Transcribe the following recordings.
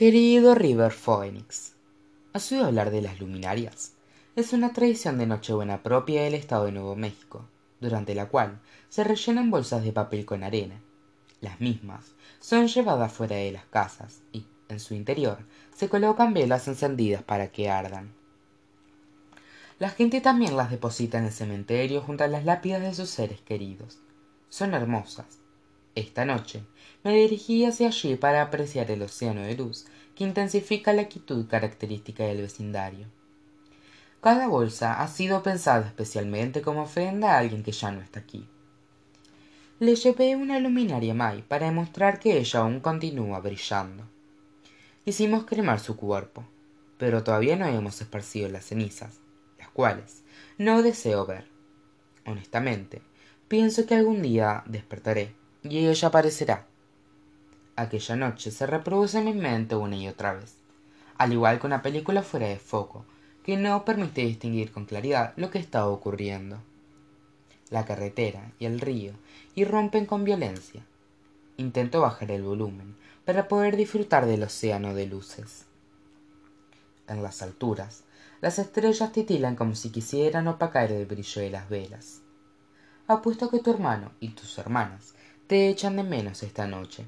Querido River Phoenix, ¿has oído hablar de las luminarias? Es una tradición de Nochebuena propia del estado de Nuevo México, durante la cual se rellenan bolsas de papel con arena. Las mismas son llevadas fuera de las casas y, en su interior, se colocan velas encendidas para que ardan. La gente también las deposita en el cementerio junto a las lápidas de sus seres queridos. Son hermosas. Esta noche me dirigí hacia allí para apreciar el océano de luz que intensifica la quietud característica del vecindario. Cada bolsa ha sido pensada especialmente como ofrenda a alguien que ya no está aquí. Le llevé una luminaria Mai para demostrar que ella aún continúa brillando. Hicimos cremar su cuerpo, pero todavía no hemos esparcido las cenizas, las cuales no deseo ver. Honestamente, pienso que algún día despertaré y ella aparecerá. Aquella noche se reproduce en mi mente una y otra vez, al igual que una película fuera de foco, que no permite distinguir con claridad lo que está ocurriendo. La carretera y el río irrumpen con violencia. Intento bajar el volumen para poder disfrutar del océano de luces. En las alturas, las estrellas titilan como si quisieran opacar el brillo de las velas. Apuesto que tu hermano y tus hermanas te echan de menos esta noche.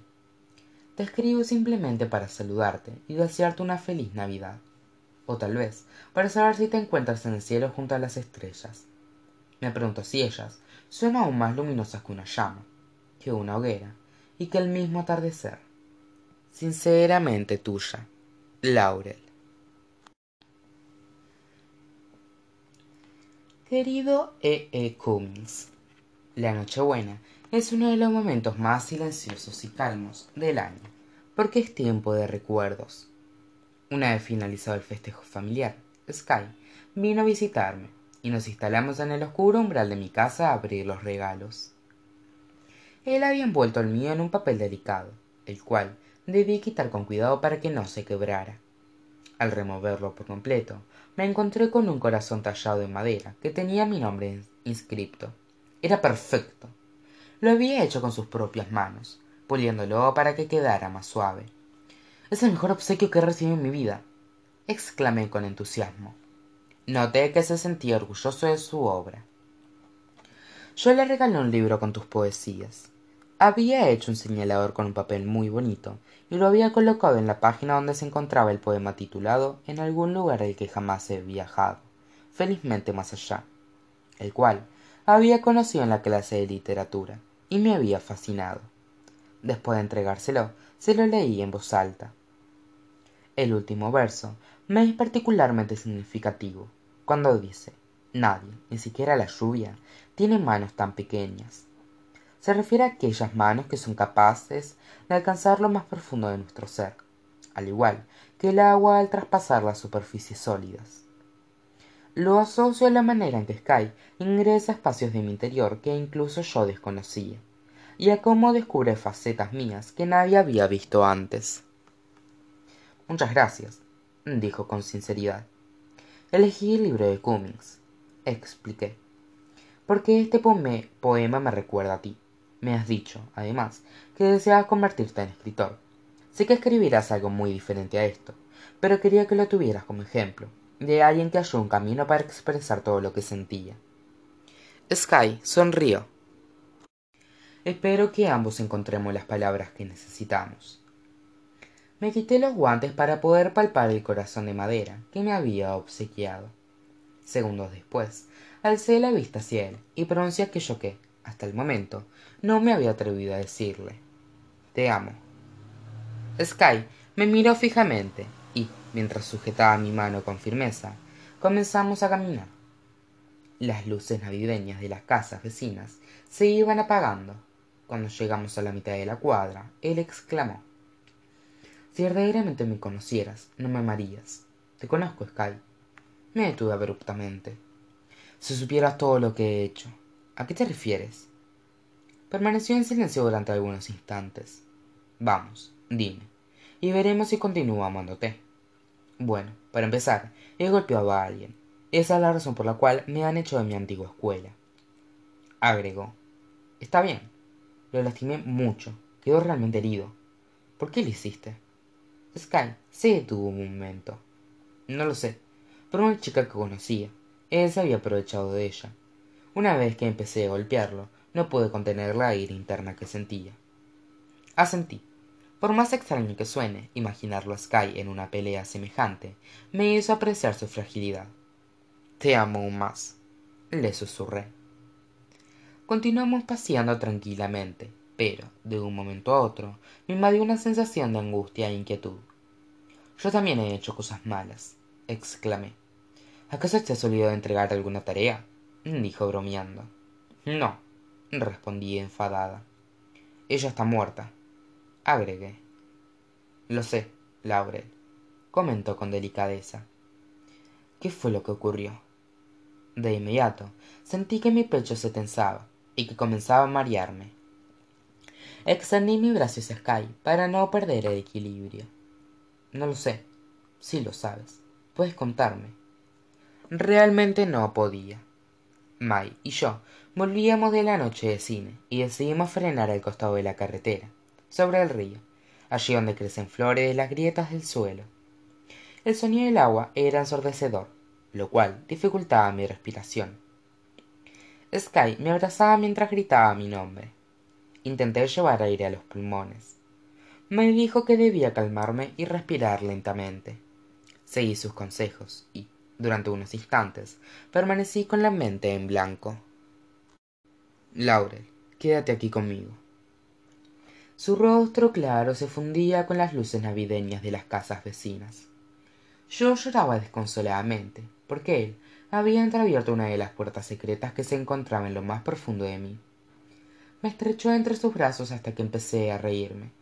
Te escribo simplemente para saludarte y desearte una feliz Navidad. O tal vez para saber si te encuentras en el cielo junto a las estrellas. Me pregunto si ellas son aún más luminosas que una llama, que una hoguera y que el mismo atardecer. Sinceramente tuya, Laurel. Querido E. E. Cummings, la Nochebuena es uno de los momentos más silenciosos y calmos del año, porque es tiempo de recuerdos. Una vez finalizado el festejo familiar, Sky vino a visitarme y nos instalamos en el oscuro umbral de mi casa a abrir los regalos. Él había envuelto el mío en un papel delicado, el cual debí quitar con cuidado para que no se quebrara. Al removerlo por completo, me encontré con un corazón tallado en madera que tenía mi nombre inscripto. Era perfecto, lo había hecho con sus propias manos, puliéndolo para que quedara más suave. Es el mejor obsequio que he recibido en mi vida, exclamé con entusiasmo. Noté que se sentía orgulloso de su obra. Yo le regalé un libro con tus poesías. Había hecho un señalador con un papel muy bonito y lo había colocado en la página donde se encontraba el poema titulado En algún lugar al que jamás he viajado, felizmente más allá, el cual había conocido en la clase de literatura y me había fascinado. Después de entregárselo, se lo leí en voz alta. El último verso me es particularmente significativo, cuando dice Nadie, ni siquiera la lluvia, tiene manos tan pequeñas. Se refiere a aquellas manos que son capaces de alcanzar lo más profundo de nuestro ser, al igual que el agua al traspasar las superficies sólidas. Lo asocio a la manera en que Sky ingresa a espacios de mi interior que incluso yo desconocía, y a cómo descubre facetas mías que nadie había visto antes. Muchas gracias, dijo con sinceridad. Elegí el libro de Cummings, expliqué, porque este poema me recuerda a ti. Me has dicho, además, que deseas convertirte en escritor. Sé que escribirás algo muy diferente a esto, pero quería que lo tuvieras como ejemplo, de alguien que halló un camino para expresar todo lo que sentía. Sky sonrió. Espero que ambos encontremos las palabras que necesitamos. Me quité los guantes para poder palpar el corazón de madera que me había obsequiado. Segundos después, alcé la vista hacia él y pronuncié aquello que, hasta el momento, no me había atrevido a decirle. Te amo. Sky me miró fijamente mientras sujetaba mi mano con firmeza, comenzamos a caminar. Las luces navideñas de las casas vecinas se iban apagando. Cuando llegamos a la mitad de la cuadra, él exclamó Si verdaderamente me conocieras, no me amarías. Te conozco, Sky. Me detuve abruptamente. Si supieras todo lo que he hecho. ¿A qué te refieres? Permaneció en silencio durante algunos instantes. Vamos, dime, y veremos si continúo amándote. Bueno, para empezar, he golpeado a alguien. Esa es la razón por la cual me han hecho de mi antigua escuela. Agregó. Está bien. Lo lastimé mucho. Quedó realmente herido. ¿Por qué lo hiciste? Sky se detuvo un momento. No lo sé, pero una chica que conocía. Él se había aprovechado de ella. Una vez que empecé a golpearlo, no pude contener la ira interna que sentía. Asentí. Por más extraño que suene, imaginarlo a Sky en una pelea semejante me hizo apreciar su fragilidad. Te amo aún más, le susurré. Continuamos paseando tranquilamente, pero, de un momento a otro, me invadió una sensación de angustia e inquietud. Yo también he hecho cosas malas, exclamé. ¿Acaso te has olvidado de entregar alguna tarea? dijo bromeando. No, respondí enfadada. Ella está muerta, agregué. Lo sé, Laurel, comentó con delicadeza. ¿Qué fue lo que ocurrió? De inmediato sentí que mi pecho se tensaba y que comenzaba a marearme. Extendí mi brazo hacia Sky para no perder el equilibrio. No lo sé. Sí lo sabes. Puedes contarme. Realmente no podía. Mai y yo volvíamos de la noche de cine y decidimos frenar al costado de la carretera, sobre el río, allí donde crecen flores de las grietas del suelo. El sonido del agua era ensordecedor, lo cual dificultaba mi respiración. Sky me abrazaba mientras gritaba mi nombre. Intenté llevar aire a los pulmones. Me dijo que debía calmarme y respirar lentamente. Seguí sus consejos y, durante unos instantes, permanecí con la mente en blanco. Laurel, quédate aquí conmigo. Su rostro claro se fundía con las luces navideñas de las casas vecinas. Yo lloraba desconsoladamente, porque él había entreabierto una de las puertas secretas que se encontraba en lo más profundo de mí. Me estrechó entre sus brazos hasta que empecé a reírme,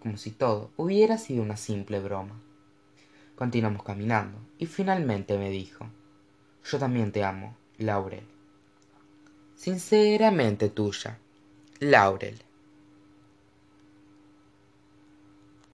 como si todo hubiera sido una simple broma. Continuamos caminando, y finalmente me dijo Yo también te amo, Laurel. Sinceramente tuya, Laurel.